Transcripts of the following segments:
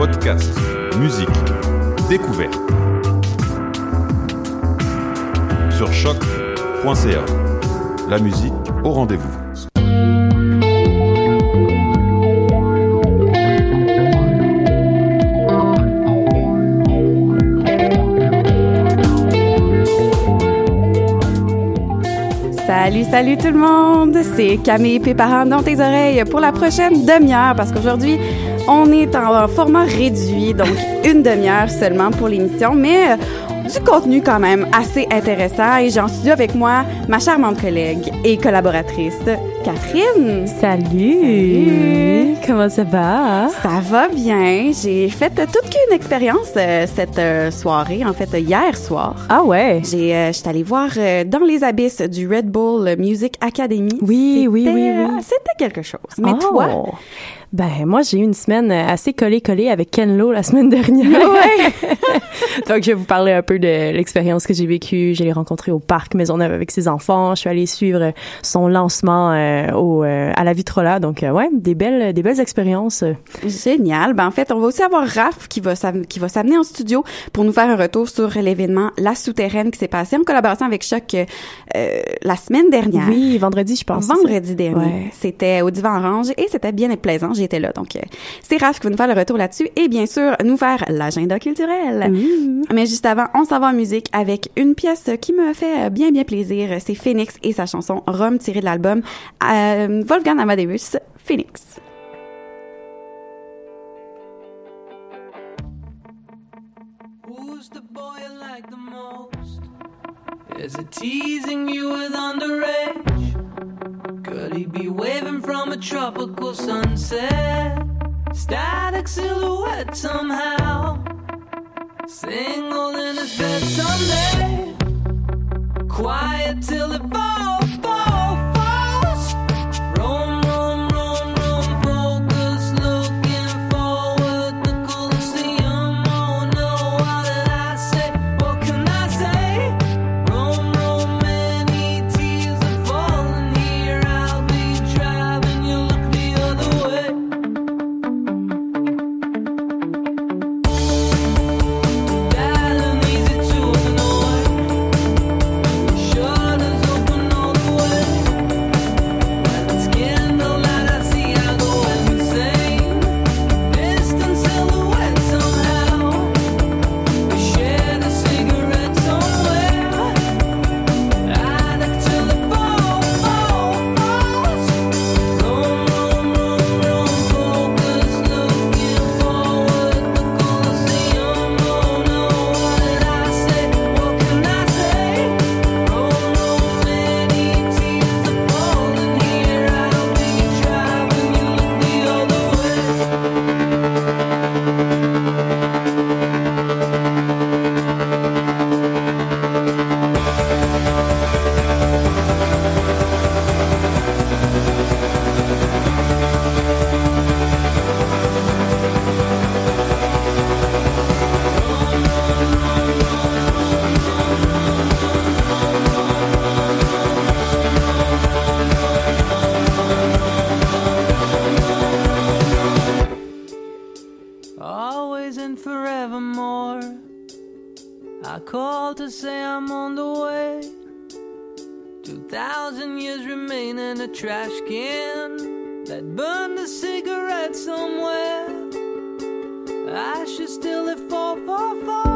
Podcast, musique, découverte. Sur choc.ca. La musique au rendez-vous. Salut, salut tout le monde! C'est Camille Péparent dans tes oreilles pour la prochaine demi-heure parce qu'aujourd'hui, on est en format réduit, donc une demi-heure seulement pour l'émission, mais euh, du contenu quand même assez intéressant. Et j'ai en studio avec moi ma charmante collègue et collaboratrice, Catherine. Salut. Comment ça va? Ça va bien. J'ai fait toute qu'une expérience euh, cette euh, soirée, en fait hier soir. Ah ouais? J'ai, euh, j'étais allée voir dans les abysses du Red Bull Music Academy. Oui, oui, C'était, oui, oui. C'était quelque chose. Mais Oh. toi? Ben, moi, j'ai eu une semaine euh, assez collée-collée avec Ken Lo la semaine dernière. Ouais. Donc, je vais vous parler un peu de l'expérience que j'ai vécue. Je l'ai rencontré au parc Maisonneuve avec ses enfants. Je suis allée suivre son lancement euh, au, euh, à la Vitrola. Donc, euh, ouais, des belles, des belles expériences. Génial. Ben, en fait, on va aussi avoir Raph qui va qui va s'amener en studio pour nous faire un retour sur l'événement La Souterraine qui s'est passé en collaboration avec Choc euh, la semaine dernière. Oui, vendredi, je pense. Vendredi dernier. Ouais. C'était au Divan Orange et c'était bien plaisant. J'étais là. Donc, euh, c'est Raph qui va nous faire le retour là-dessus et bien sûr, nous faire l'agenda culturel. Mais juste avant, on s'en va en musique avec une pièce qui me fait euh, bien, bien plaisir. C'est Phoenix et sa chanson Rome tirée de l'album euh, Wolfgang Amadeus, Phoenix. Who's the boy you like the most? Is it teasing you with underage? Could he be waving from a tropical sunset? Static silhouette somehow. Single in his bed someday. Quiet till it falls, say I'm on the way. Two thousand years remain in a trash can that burned a cigarette somewhere. Ashes still if fall, fall, falls.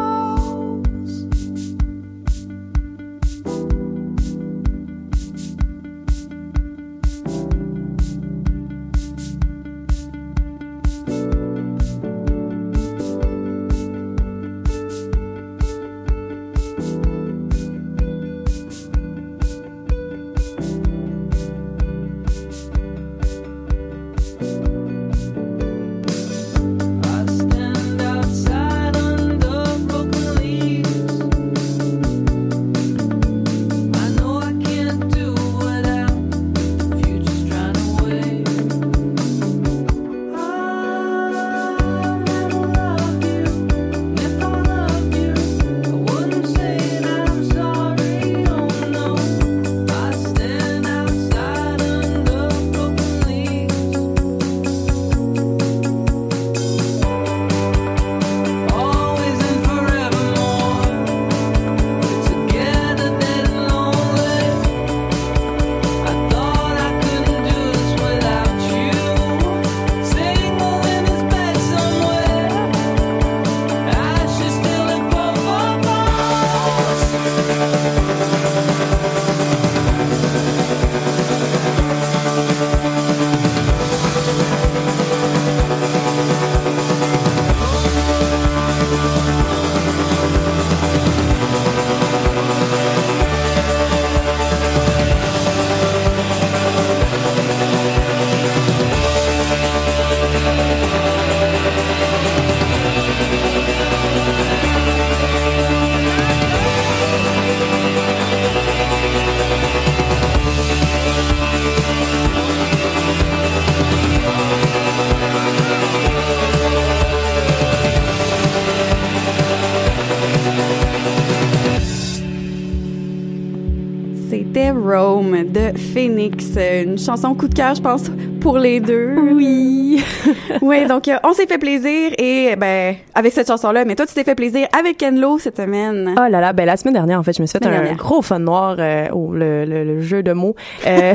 Phoenix, une chanson coup de cœur, je pense, pour les deux. Oui. oui, donc euh, on s'est fait plaisir et ben avec cette chanson-là, mais toi tu t'es fait plaisir avec Ken Lo cette semaine. Oh là là, ben la semaine dernière, en fait, je me suis fait un dernière. gros fun noir euh, au le, le, le jeu de mots. Euh,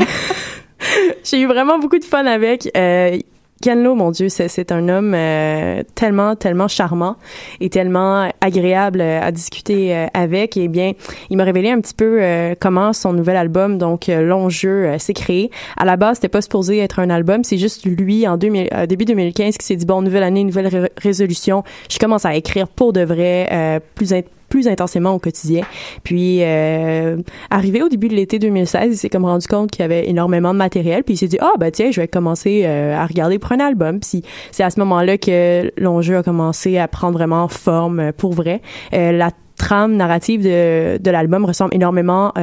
J'ai eu vraiment beaucoup de fun avec. Euh, Ken Lo, mon Dieu, c'est, un homme euh, tellement, tellement charmant et tellement agréable euh, à discuter euh, avec. Et bien, il m'a révélé un petit peu euh, comment son nouvel album, donc euh, Long Jeu, s'est créé. À la base, c'était pas supposé être un album, c'est juste lui, en 2000, euh, début 2015, qui s'est dit, bon, nouvelle année, nouvelle ré- résolution. Je commence à écrire pour de vrai, plus plus intensément au quotidien. Puis, euh, arrivé au début de l'été 2016, il s'est comme rendu compte qu'il y avait énormément de matériel. Puis il s'est dit, ah, ben tiens, je vais commencer euh, à regarder pour un album. Puis c'est à ce moment-là que l'enjeu a commencé à prendre vraiment forme euh, pour vrai. Euh, la trame narrative de, de l'album ressemble énormément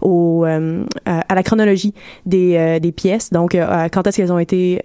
au, euh, à la chronologie des, des pièces. Donc, quand est-ce qu'elles ont été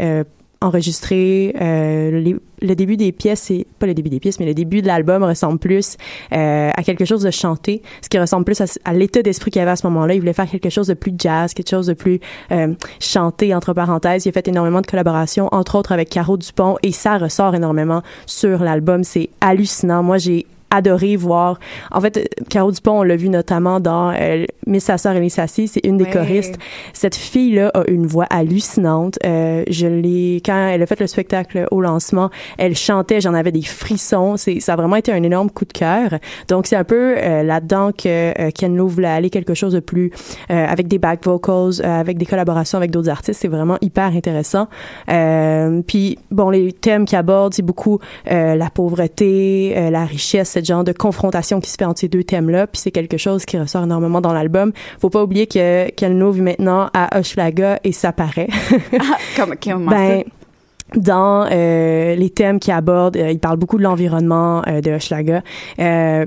enregistrées, euh, les- le début des pièces, c'est pas le début des pièces, mais le début de l'album ressemble plus euh, à quelque chose de chanté, ce qui ressemble plus à, à l'état d'esprit qu'il avait à ce moment-là. Il voulait faire quelque chose de plus jazz, quelque chose de plus euh, chanté, entre parenthèses. Il a fait énormément de collaborations, entre autres avec Caro Dupont, et ça ressort énormément sur l'album. C'est hallucinant. Moi, j'ai adoré voir. En fait, Caro Dupont, on l'a vu notamment dans euh, Miss Sa sœur Ellie Sassi, c'est une des Ouais. choristes. Cette fille-là a une voix hallucinante. Euh, je l'ai quand elle a fait le spectacle au lancement, elle chantait, j'en avais des frissons. C'est ça a vraiment été un énorme coup de cœur. Donc c'est un peu euh, là-dedans que euh, Ken Lo voulait aller quelque chose de plus euh, avec des back vocals, euh, avec des collaborations avec d'autres artistes. C'est vraiment hyper intéressant. Euh, puis bon, les thèmes qu'il aborde, c'est beaucoup euh, la pauvreté, euh, la richesse, ce genre de confrontation qui se fait entre ces deux thèmes-là. Puis c'est quelque chose qui ressort énormément dans l'album. Faut pas oublier que Ken Lo vit maintenant à Hochelaga et ça paraît. Comme, comment ben, ça? dans euh, les thèmes qu'il aborde, euh, il parle beaucoup de l'environnement euh, de Hochelaga.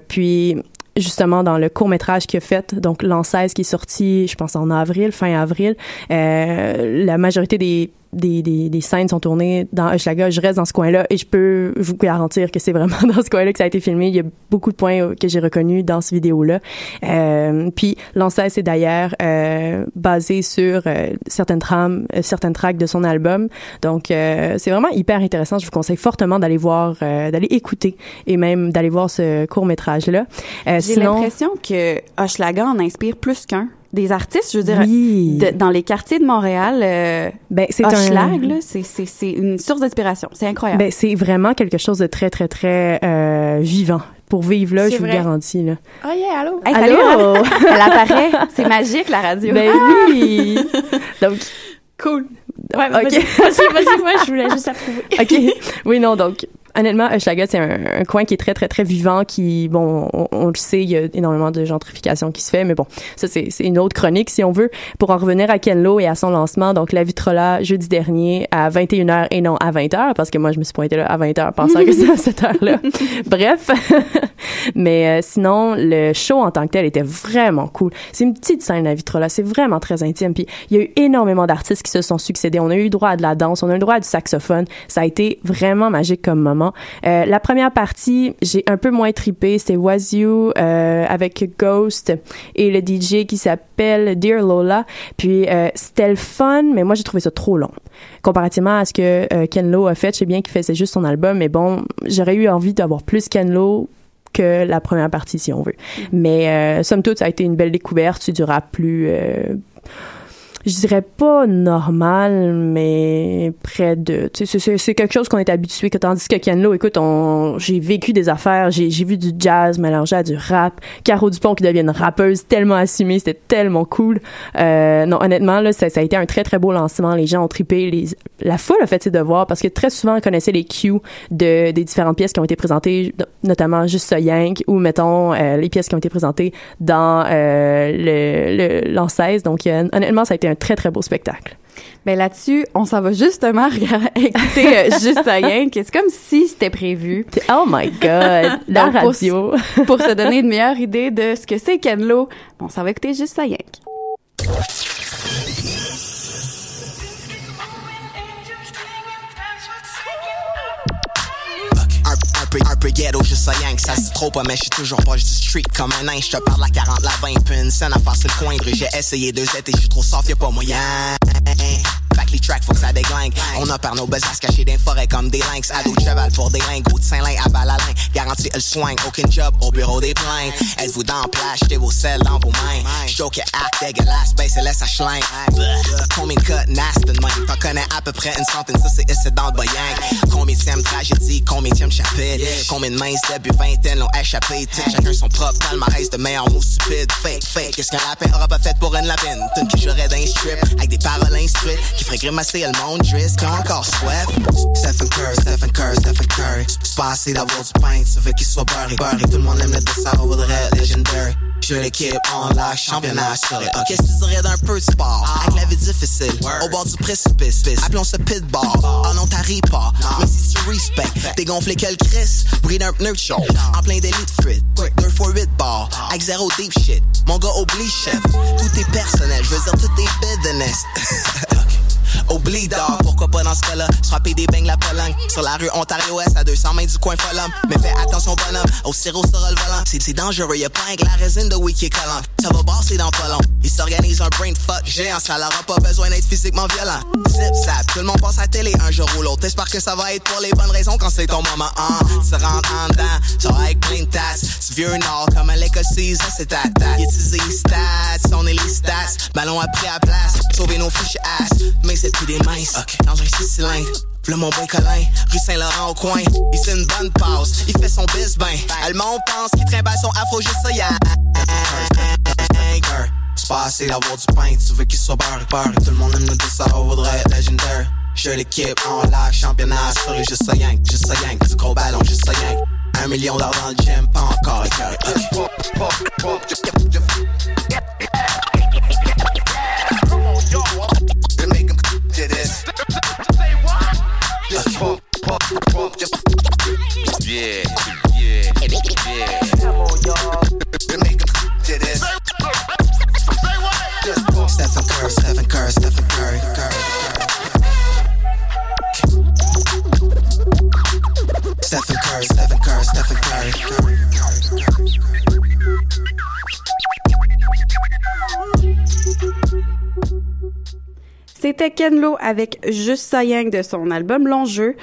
Puis justement dans le court métrage qu'il a fait, donc l'an 16 qui est sorti, je pense en avril, fin avril, la majorité des des, des, des scènes sont tournées dans Hochelaga, je reste dans ce coin-là et je peux vous garantir que c'est vraiment dans ce coin-là que ça a été filmé. Il y a beaucoup de points euh, que j'ai reconnus dans cette vidéo-là. Euh, puis Lancès est d'ailleurs euh, basé sur euh, certaines trames, euh, certaines tracks de son album. Donc euh, c'est vraiment hyper intéressant. Je vous conseille fortement d'aller voir, euh, d'aller écouter et même d'aller voir ce court métrage-là. Euh, J'ai sinon- l'impression que Hochelaga en inspire plus qu'un. Des artistes, je veux dire, Oui. de- dans les quartiers de Montréal, euh, Ben, c'est un- c'est- c'est c'est une source d'inspiration. C'est incroyable. Ben, c'est vraiment quelque chose de très, très, très euh, vivant. Pour vivre là, je vous le vrai. garantis. Là. Oh yeah, allô? Hey, Allô? Elle apparaît. C'est magique, la radio. Ben Ah! oui! Donc, Cool. Ouais, vas-y, vas-y, vas-y, moi, je voulais juste approuver. OK. Oui, non, donc, honnêtement, Hochelaga, c'est un, un coin qui est très, très, très vivant, qui, bon, on, on le sait, il y a énormément de gentrification qui se fait, mais bon, ça, c'est une autre chronique, si on veut. Pour en revenir à Ken Lo et à son lancement, donc, la Vitrola, jeudi dernier, à 21h et non à 20h, parce que moi, je me suis pointée là à 20h pensant que c'est à cette heure-là. Bref. mais euh, sinon, le show en tant que tel était vraiment cool. C'est une petite scène, la Vitrola. C'est vraiment très intime. Puis il y a eu énormément d'artistes qui se sont succédés. On a eu droit à de la danse, on a eu droit à du saxophone. Ça a été vraiment magique comme moment. Euh, la première partie, j'ai un peu moins tripé. C'était Was You euh, avec Ghost et le DJ qui s'appelle Dear Lola. Puis euh, c'était le fun, mais moi j'ai trouvé ça trop long. Comparativement à ce que euh, Ken Lo a fait, je sais bien qu'il faisait juste son album, mais bon, j'aurais eu envie d'avoir plus Ken Lo que la première partie, si on veut. Mais euh, somme toute, ça a été une belle découverte. C'est du rap plus... je dirais pas normal, mais près de. C'est- quelque chose qu'on est habitué. Que tandis que Ken Lo, écoute, j'ai vécu des affaires, j'ai, vu du jazz mélangé à du rap. Caro Dupont qui devient une rappeuse tellement assumée, c'était tellement cool. Euh, non, honnêtement, là, ça, ça a été un très très beau lancement. Les gens ont trippé, les, la foule a fait ses devoirs parce que très souvent on connaissait les cues de des différentes pièces qui ont été présentées, notamment juste ce Yank ou mettons euh, les pièces qui ont été présentées dans euh, le, le l'Ancaise. Donc euh, honnêtement, ça a été un très très beau spectacle. Ben là-dessus, on s'en va justement regarder, écouter euh, juste rien, que c'est comme si c'était prévu. Oh my God, la Donc, radio. Pour, se donner une meilleure idée de ce que c'est Ken Lo, on s'en va écouter juste rien. Un peu ghetto, juste ça yank, ça se trop pas, mais je suis toujours pas, je dis street comme un nain, je te parle la 40, la 20, puis une scène à le coin, de rue. j'ai essayé deux étés, je suis trop soft, y'a pas moyen. Les faut que ça déglingue. On a par nos besaces cachés dans les forêts comme des lynx. Ado de cheval pour des lingots de Saint-Lin à Balalin. Garantie, elle swing. Aucun job au bureau des plaintes. Êtes-vous dans la plage, jetez vos selles dans vos mains. J'joke et acte dégueulasse, baisse et laisse à schlingue. Combien de cut nasty même? T'en connais à peu près une centaine, ça c'est ici dans le boyang. Combien de tragédie, combien de chapitre? Combien de mains début vingtaine l'ont échappé? Chacun son propre palmarès de meilleurs mots stupides. Fake, fake, qu'est-ce qu'un lapin aura pas fait pour une lapine? T'une que j'aurais d'un strip, avec des paroles instruites, qui ferait grimacer le monde dress, qui ont encore soif? Stephen Curry, Stephen Curry, Stephen Curry. C'est pas assez d'avoir du pain, tu veux qu'il soit beurré, beurré. Tout le monde aime le dessert, voudrait legendary. Je l'équipe en live, championnat assuré. Ok, Qu'est-ce que tu dirais d'un peu de sport? Avec la vie difficile, au bord du précipice. Appelons ce pitball. Oh non, t'arrives pas. Mais si tu respectes, t'es gonflé que le Chris. Bruit d'un pneu show. En plein délit de fuite. 2 fois 8 bars. Avec zéro deep shit. Mon gars oublie chef. Tout est personnel, je veux dire tout est business. Oublie d'or, pourquoi pas dans ce cas-là? Frapper des beignes la Pologne. Sur la rue Ontario-Est à 200 mètres du coin Folum Mais fais attention bonhomme, au sirop sera le volant. C'est dangereux, y'a pas que la résine de wiki collant. Ça va brasser dans pas long. Ils s'organisent un brain fuck géant. Ça leur a pas besoin d'être physiquement violent. Zip zap, tout le monde passe à télé un jour ou l'autre. T'espères que ça va être pour les bonnes raisons quand c'est ton moment hein. Tu rentres en dedans, genre avec plein de tasses. Tu vieux nord comme à l'école 6 ça c'est ta tasse. Utiliser les stats, on est les stats. Ballon après à place, sauver nos fiches ass Mais c'est plus des minces, dans un 6 cylindres V'là mon boy Colin, rue Saint-Laurent au coin Il fait une bonne pause, il fait son bis ben Le monde pense qu'il trimballe son afro juste ça y'a C'est pas assez d'avoir du pain, tu veux qu'il soit beurre beurre Tout le monde aime nous dire ça, on voudrait être légendaire Je l'équipe en live, championnat assuré, juste ça yank, juste ça yank Du gros ballon, juste ça yank Un million d'heures dans le gym, pas encore écœuré Yeah, yeah, C'était Ken Lo avec Juste ça Yang de son album Long Jeu.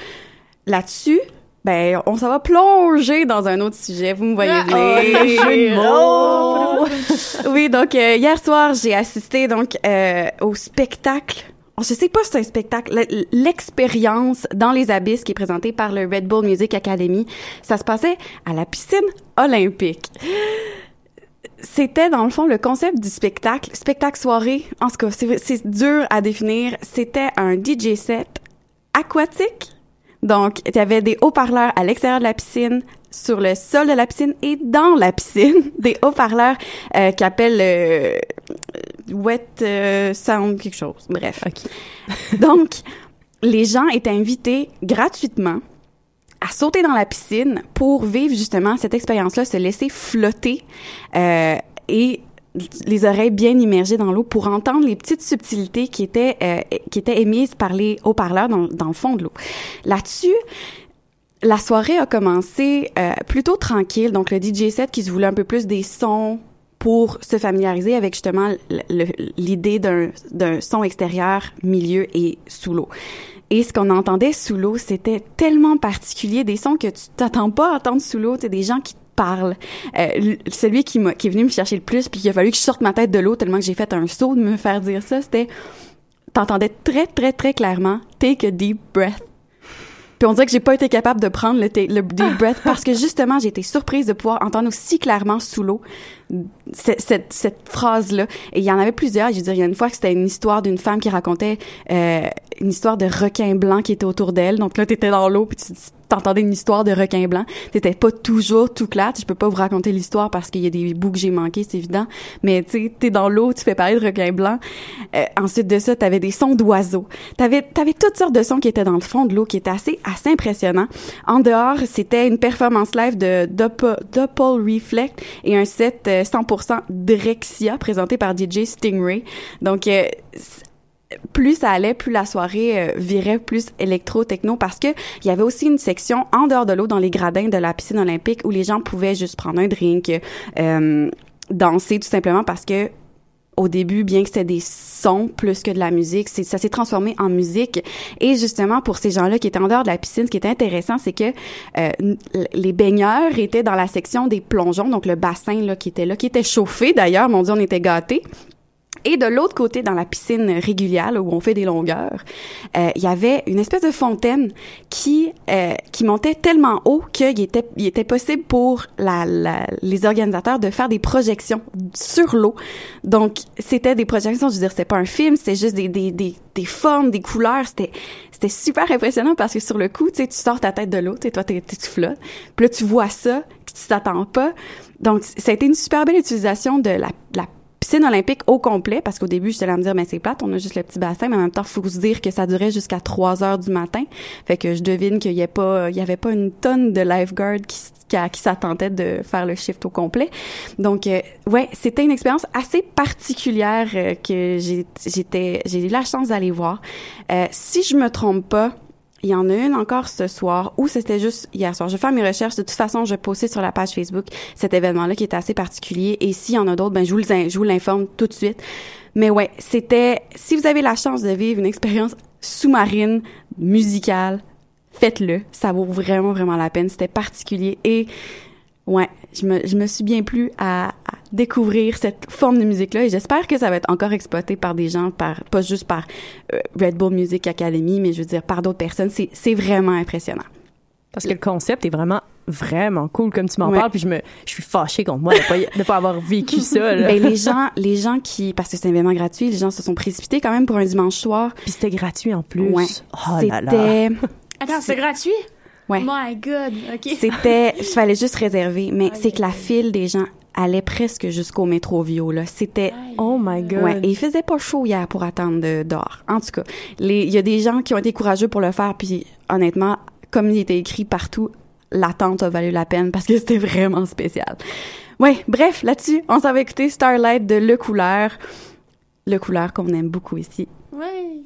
Là-dessus, ben, on s'en va plonger dans un autre sujet. Vous me voyez Ah, venir. oh, le jeu de mots. Oh. oui, donc euh, hier soir, j'ai assisté donc euh, au spectacle. Je sais pas si c'est un spectacle, l'expérience dans les abysses qui est présentée par le Red Bull Music Academy. Ça se passait à la piscine olympique. C'était dans le fond le concept du spectacle, spectacle soirée. En tout cas, c'est c'est dur à définir. C'était un DJ set aquatique. Donc, il y avait des haut-parleurs à l'extérieur de la piscine, sur le sol de la piscine et dans la piscine, des haut-parleurs euh, qui appellent euh, wet euh, sound quelque chose. Bref. Donc, les gens étaient invités gratuitement à sauter dans la piscine pour vivre justement cette expérience-là, se laisser flotter euh, et les oreilles bien immergées dans l'eau pour entendre les petites subtilités qui étaient euh, qui étaient émises par les haut-parleurs dans, dans le fond de l'eau. Là-dessus, la soirée a commencé euh, plutôt tranquille, donc le DJ set qui se voulait un peu plus des sons pour se familiariser avec justement l'idée d'un son extérieur, milieu et sous l'eau. Et ce qu'on entendait sous l'eau, c'était tellement particulier, des sons que tu t'attends pas à entendre sous l'eau, des gens qui te parlent. Euh, celui qui, qui est venu me chercher le plus, puis il a fallu que je sorte ma tête de l'eau tellement que j'ai fait un saut de me faire dire ça, c'était t'entendais très très très clairement take a deep breath. Puis on dirait que j'ai pas été capable de prendre le, le deep breath parce que justement j'ai été surprise de pouvoir entendre aussi clairement sous l'eau cette, cette, cette phrase-là. Et il y en avait plusieurs. Je veux dire, il y a une fois que c'était une histoire d'une femme qui racontait euh, une histoire de requin blanc qui était autour d'elle. Donc là, t'étais dans l'eau puis tu t'entendais une histoire de requin blanc. C'était pas toujours tout clair. Je peux pas vous raconter l'histoire parce qu'il y a des bouts que j'ai manqués, c'est évident. Mais tu sais, t'es dans l'eau, tu fais parler de requin blann. Euh, ensuite de ça, t'avais des sons d'oiseaux. T'avais, t'avais toutes sortes de sons qui étaient dans le fond de l'eau, qui étaient assez, assez impressionnants. En dehors, c'était une performance live de Doppel, Reflect et un set euh, 100% Drexia présenté par DJ Stingray. Donc, euh, plus ça allait, plus la soirée euh, virait plus électro-techno parce que il y avait aussi une section en dehors de l'eau dans les gradins de la piscine olympique où les gens pouvaient juste prendre un drink, euh, danser tout simplement parce que au début, bien que c'était des sons plus que de la musique, ça s'est transformé en musique. Et justement, pour ces gens-là qui étaient en dehors de la piscine, ce qui était intéressant, c'est que euh, les baigneurs étaient dans la section des plongeons, donc le bassin là, qui était là, qui était chauffé d'ailleurs. Mon Dieu, on était gâtés. Et de l'autre côté, dans la piscine régulière, où on fait des longueurs, euh, il y avait une espèce de fontaine qui euh, qui montait tellement haut qu'il était il était possible pour les organisateurs de faire des projections sur l'eau. Donc c'était des projections, je veux dire, c'était pas un film, c'était juste des, des, des, formes, des couleurs. C'était c'était super impressionnant parce que sur le coup, tu sais, tu sors ta tête de l'eau, tu sais, toi tu flottes, puis là tu vois ça, tu t'attends pas. Donc ça a été une super belle utilisation de la, la piscine olympique au complet, parce qu'au début, j'étais là à me dire, mais c'est plate, on a juste le petit bassin, mais en même temps, faut se dire que ça durait jusqu'à 3 heures du matin. Fait que je devine qu'il y pas, il y avait pas une tonne de lifeguards qui, qui, de faire le shift au complet. Donc, euh, ouais, c'était une expérience assez particulière euh, que j'ai, j'étais, j'ai eu la chance d'aller voir. Euh, si je me trompe pas, il y en a une encore ce soir ou c'était juste hier soir. Je vais faire mes recherches. De toute façon, je vais poster sur la page Facebook cet événement-là qui était assez particulier. Et s'il y en a d'autres, ben, je vous, je vous l'informe tout de suite. Mais ouais, c'était, si vous avez la chance de vivre une expérience sous-marine, musicale, faites-le. Ça vaut vraiment, vraiment la peine. C'était particulier et Ouais, je me, je me suis bien plu à, à découvrir cette forme de musique-là et j'espère que ça va être encore exploité par des gens, par pas juste par euh, Red Bull Music Academy, mais je veux dire par d'autres personnes. C'est, c'est vraiment impressionnant. Parce que le concept est vraiment, vraiment cool, comme tu m'en Ouais. parles, puis je me, je suis fâchée contre moi de pas, de pas avoir vécu ça, là. Ben, les gens, les gens qui, parce que c'est un événement gratuit, les gens se sont précipités quand même pour un dimanche soir. Puis c'était gratuit en plus. Ouais. Oh là là. C'était, Attends, c'est gratuit? Ouais. My God, OK. C'était, il fallait juste réserver, mais c'est que la file des gens allait presque jusqu'au métro Vio, là. C'était, oh my God. Ouais, et il faisait pas chaud hier pour attendre de, dehors. En tout cas, les, il y a des gens qui ont été courageux pour le faire, puis honnêtement, comme il était écrit partout, l'attente a valu la peine parce que c'était vraiment spécial. Ouais, bref, là-dessus, on s'en va écouter Starlight de Le Couleur. Le Couleur qu'on aime beaucoup ici. Ouais.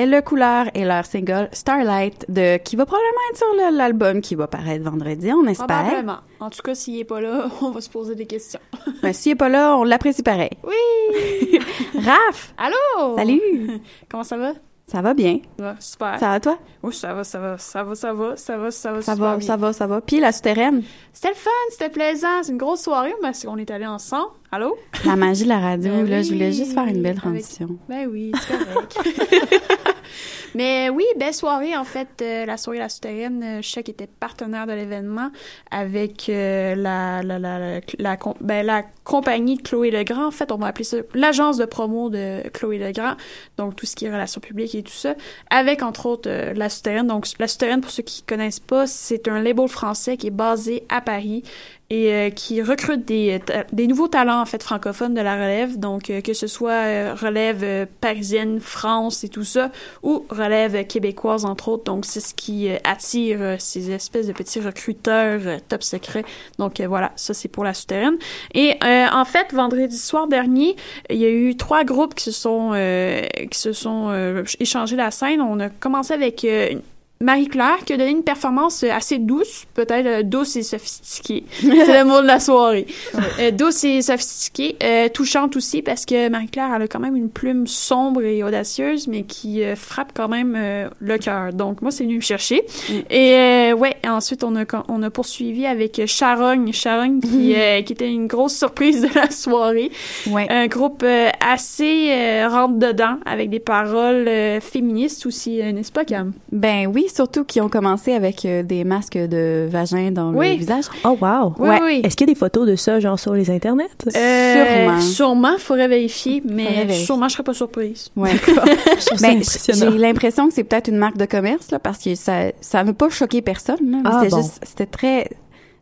C'était Le Couleur et leur single Starlight de qui va probablement être sur l'album qui va paraître vendredi, on espère. Probablement. En tout cas, s'il est pas là, on va se poser des questions. Ben, s'il est pas là, on l'apprécie pareil. Oui! Raph! Allô! Salut! Comment ça va? Ça va bien? Ouais, super. Ça va toi? Oui, ça va, ça va, ça va, ça va, ça va, ça va, Ça va, bien. ça va, ça va. Puis la souterraine, C'était le fun, c'était plaisant. C'est une grosse soirée parce qu'on est allés ensemble. Allô? la magie de la radio, Ben là, je voulais juste faire une belle avec- transition. Ben oui, c'est correct. Mais oui, belle soirée, en fait, euh, la soirée La Souterraine, euh, qu'il était partenaire de l'événement avec euh, la, la, la, la, ben, la compagnie de Chloé Legrand. En fait, on va appeler ça l'agence de promo de Chloé Legrand, donc tout ce qui est relations publiques et tout ça, avec entre autres La Souterraine. Donc, La Souterraine, pour ceux qui connaissent pas, c'est un label français qui est basé à Paris et euh, qui recrute des, ta- des nouveaux talents en fait francophones de la relève. Donc euh, que ce soit euh, relève euh, parisienne France et tout ça ou relève euh, québécoise entre autres. Donc c'est ce qui euh, attire euh, ces espèces de petits recruteurs euh, top secrets donc euh, voilà ça c'est pour la souterraine. Et euh, en fait vendredi soir dernier il y a eu trois groupes qui se sont euh, qui se sont euh, échangés la scène. On a commencé avec euh, Marie-Claire qui a donné une performance euh, assez douce, peut-être euh, douce et sophistiquée. C'est le mot de la soirée. Euh, douce et sophistiquée, euh, touchante aussi parce que Marie-Claire elle a quand même une plume sombre et audacieuse mais qui euh, frappe quand même le cœur. Donc moi c'est venu me chercher. Et euh, ouais, ensuite on a on a poursuivi avec Charogne, Charogne qui euh, qui était une grosse surprise de la soirée. Un groupe assez rentre dedans avec des paroles féministes aussi, n'est-ce pas Cam? Ben oui, surtout qui ont commencé avec euh, des masques de vagin dans Oui. le visage. Oh wow! Oui, Ouais. oui. Est-ce qu'il y a des photos de ça, genre, sur les internets? Euh, Sûrement. Sûrement, faudrait vérifier, mais Faudrait vérifier. sûrement je serais pas surprise. Ouais. Ben, j'ai l'impression que c'est peut-être une marque de commerce là, parce que ça ça n'a pas choqué personne. Ah, c'était bon. juste c'était très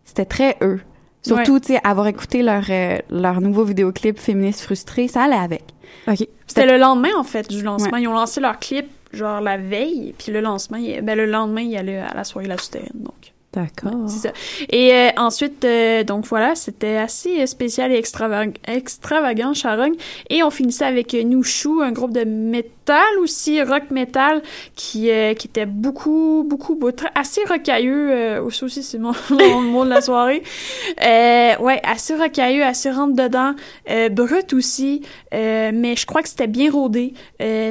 c'était très eux. Surtout tu sais avoir écouté leur euh, leur nouveau vidéoclip féministe frustré, ça allait avec. OK. C'était le lendemain en fait du lancement. Ouais. Ils ont lancé leur clip genre la veille, puis le lancement, ben le lendemain, il allait à la soirée La Souterraine, donc. D'accord. C'est ça. Et euh, ensuite, euh, donc voilà, c'était assez euh, spécial et extravag- extravagant, Charogne. Et on finissait avec Nouchou, un groupe de métal aussi, rock metal, qui, était beaucoup, beaucoup, assez rocailleux. Aussi, aussi, c'est mon, mon mot de la soirée. Ouais, assez rocailleux, assez rentre dedans. Euh, brut aussi, mais je crois que c'était bien rodé.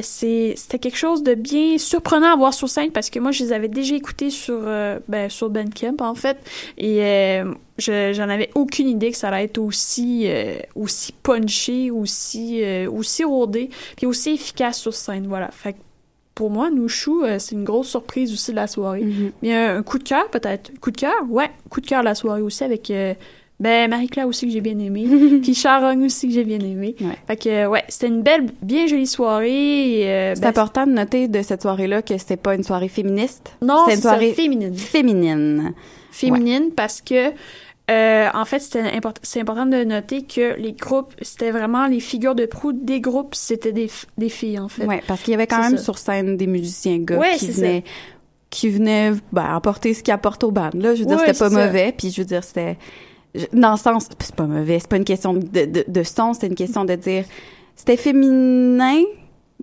C'était quelque chose de bien surprenant à voir sur scène parce que moi, je les avais déjà écoutés sur, ben, sur Bandcamp, en fait. Et euh, je- j'en avais aucune idée que ça allait être aussi, euh, aussi punché, aussi, euh, aussi rodé, puis aussi efficace sur scène. Voilà. Fait que pour moi, Nouchou, euh, c'est une grosse surprise aussi de la soirée. Il y a un coup de cœur, peut-être. Coup de cœur? Ouais, coup de cœur de la soirée aussi avec. Ben, Marie-Claire aussi que j'ai bien aimé. Puis Charogne aussi que j'ai bien aimé. Fait que, ouais, c'était une belle, bien jolie soirée. et, euh, C'est ben, important de noter de cette soirée-là que c'était pas une soirée féministe. Non, c'était c'est une soirée féminine. Féminine. féminine parce que euh, en fait c'était import- c'est important de noter que les groupes c'était vraiment les figures de proue des groupes c'était des, des filles en fait Ouais, parce qu'il y avait quand C'est même ça. sur scène des musiciens gars Ouais, qui c'est venaient qui venaient ben, apporter ce qu'ils apportent aux bandes. Là, je veux dire, Ouais, c'était pas c'est ça. mauvais, puis je veux dire, c'était dans le sens c'est pas mauvais, c'est pas une question de, de, de son, c'était une question de dire c'était féminin,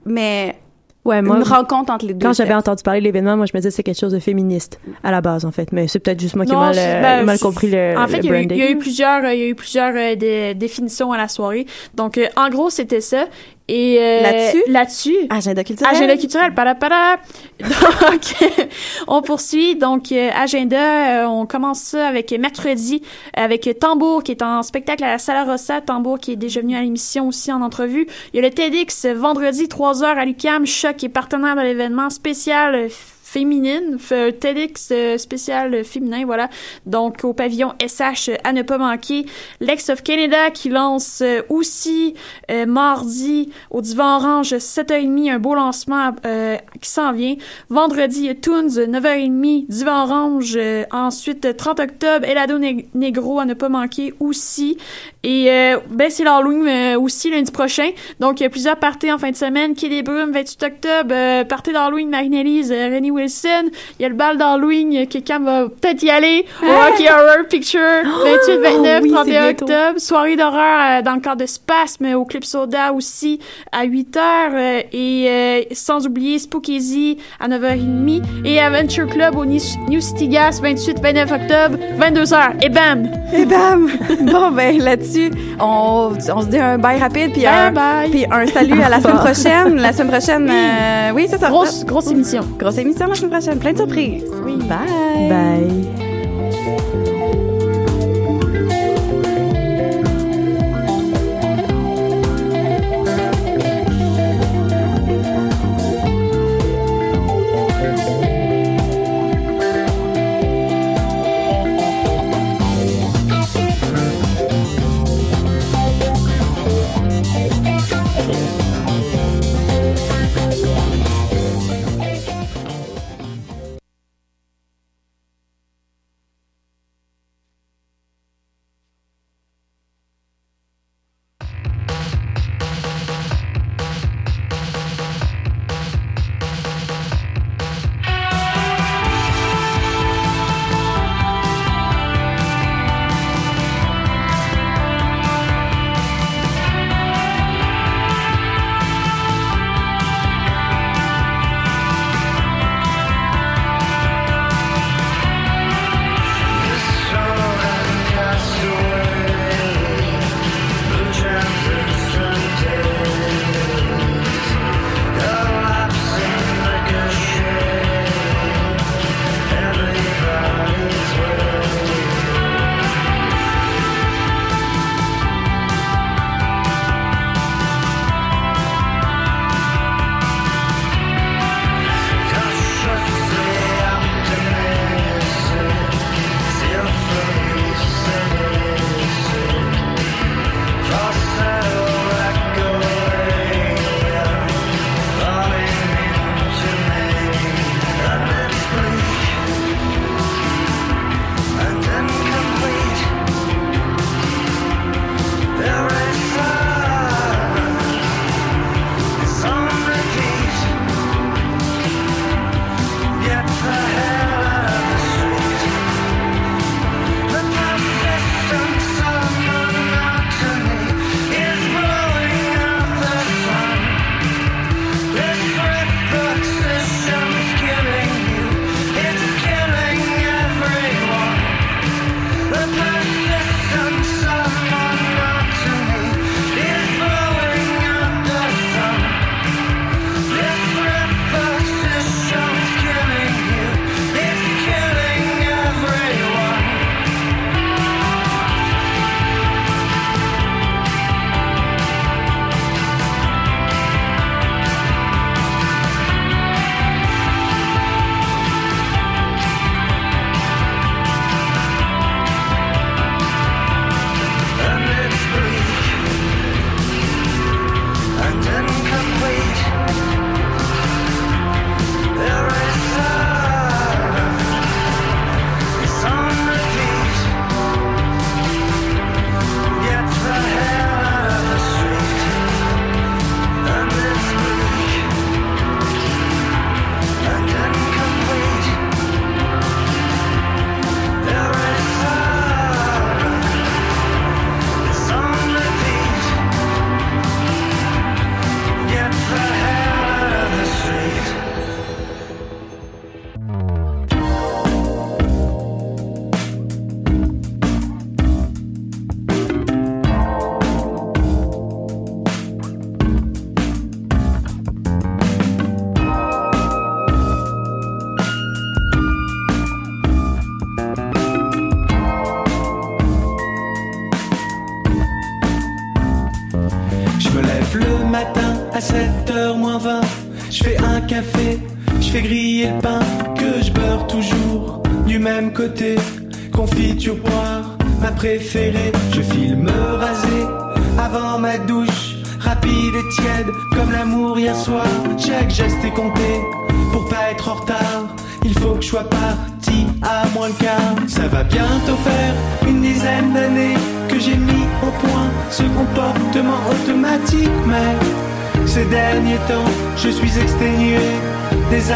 mais Ouais, moi, une rencontre entre les deux. Quand j'avais entendu parler de l'événement, moi, je me disais c'est quelque chose de féministe à la base, en fait. Mais c'est peut-être juste moi qui ai mal, c'est- euh, ben, mal c'est- compris le, En fait, il y, a eu, branding. il y a eu plusieurs, euh, il y a eu plusieurs euh, dé- définitions à la soirée. Donc, euh, en gros, c'était ça. Et euh, Là-dessus? là-dessus, agenda culturel. Agenda culturel, para Donc, on poursuit. Donc, euh, agenda, euh, on commence ça avec mercredi, avec Tambour qui est en spectacle à la Sala Rossa. Tambour qui est déjà venu à l'émission aussi en entrevue. Il y a le TEDx vendredi 3h à l'UQAM. Choc est partenaire de l'événement spécial féminine, f- TEDx euh, spécial euh, féminin, voilà. Donc, au pavillon SH euh, à ne pas manquer. Lex of Canada qui lance aussi mardi au Divan Orange 7h30, un beau lancement qui s'en vient. Vendredi, Toons 9h30, Divan Orange. ensuite, euh, 30 octobre, Elado Neg- Negro à ne pas manquer aussi. Et ben, c'est l'Halloween aussi lundi prochain. Donc, il y a plusieurs parties en fin de semaine. Quai des Brumes, 28 octobre, partie d'Halloween, Marine-Élise, euh, René Williams, Wilson. Il y a le bal d'Halloween. Quelqu'un va peut-être y aller. Au Hockey Horror Picture. 28, 29, oui, c'est 31 bientôt. octobre. Soirée d'horreur euh, dans le cadre de Spasme au Club Soda aussi à 8 h et euh, sans oublier Spookeasy à 9h30 et Adventure Club au New New City Gas 28, 29 octobre, 22h. Et bam! Et bam! bon, ben là-dessus, on, on se dit un bye rapide, puis un, bye. puis un salut à la semaine prochaine. La semaine prochaine, euh, oui, c'est ça. Grosse, grosse émission. Grosse émission semaine prochaine. Plein de surprises. Oui. Bye! Bye.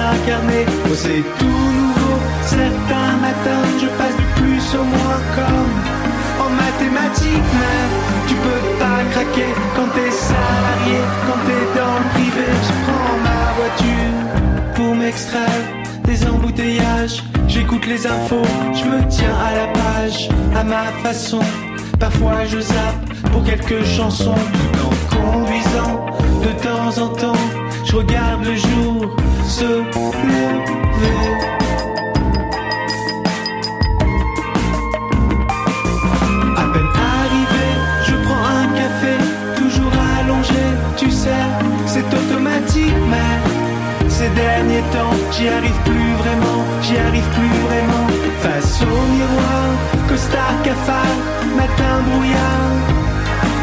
Oh, c'est tout nouveau. Certains matins, je passe du plus au moins comme en mathématiques, mais tu peux pas craquer quand t'es salarié, quand t'es dans le privé. Je prends ma voiture pour m'extraire des embouteillages. J'écoute les infos, je me tiens à la page, à ma façon. Parfois je zappe pour quelques chansons tout en conduisant. De temps en temps, je regarde le jour se lever. À peine arrivé, je prends un café, toujours allongé, tu sais, c'est automatique, mais ces derniers temps, j'y arrive plus vraiment, j'y arrive plus vraiment. Face au miroir, costard, cafard, matin brouillard,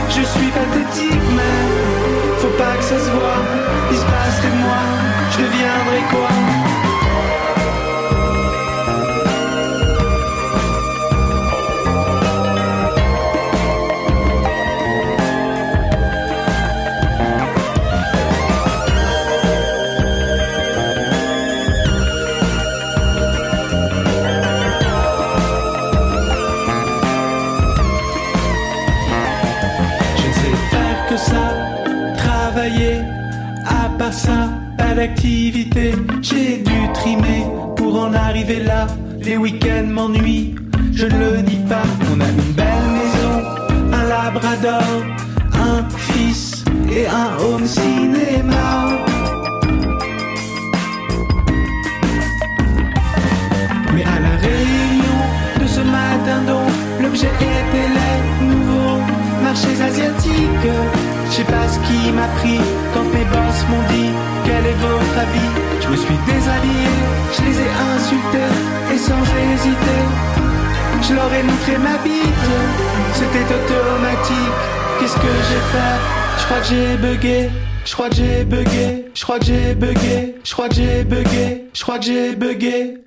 je suis pathétique, mais pas que ça se voit. Il se passe que moi, je deviendrai quoi? J'ai dû trimer pour en arriver là. Les week-ends m'ennuient, je ne le dis pas. On a une belle maison, un labrador, un fils et un home cinéma. Mais à la réunion de ce matin donc L'objet était les nouveaux marchés asiatiques Je sais pas ce qui m'a pris quand mes boss m'ont dit me suis déshabillé, je les ai insultés Et sans hésiter. Je leur ai montré ma bite C'était automatique. Qu'est-ce que j'ai fait? Je crois que j'ai bugué je crois que j'ai bugué, je crois que j'ai bugué, je crois que j'ai bugué, je crois que j'ai bugué.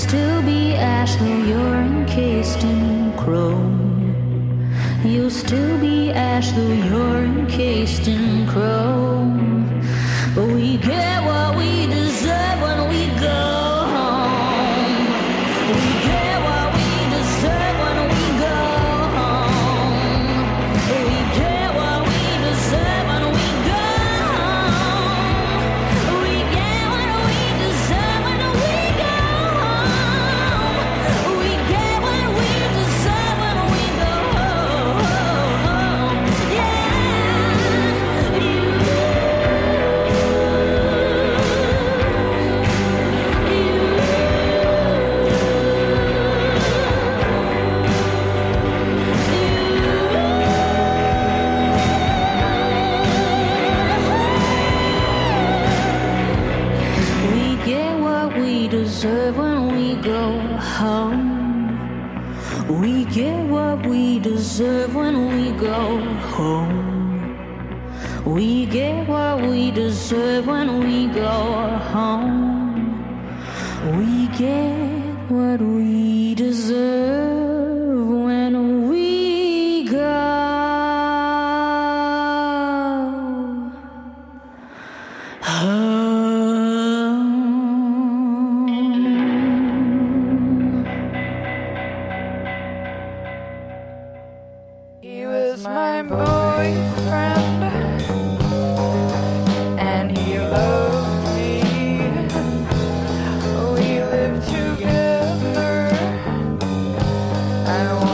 still be ash though you're encased in chrome. You'll still be ash though you're encased in chrome. I don't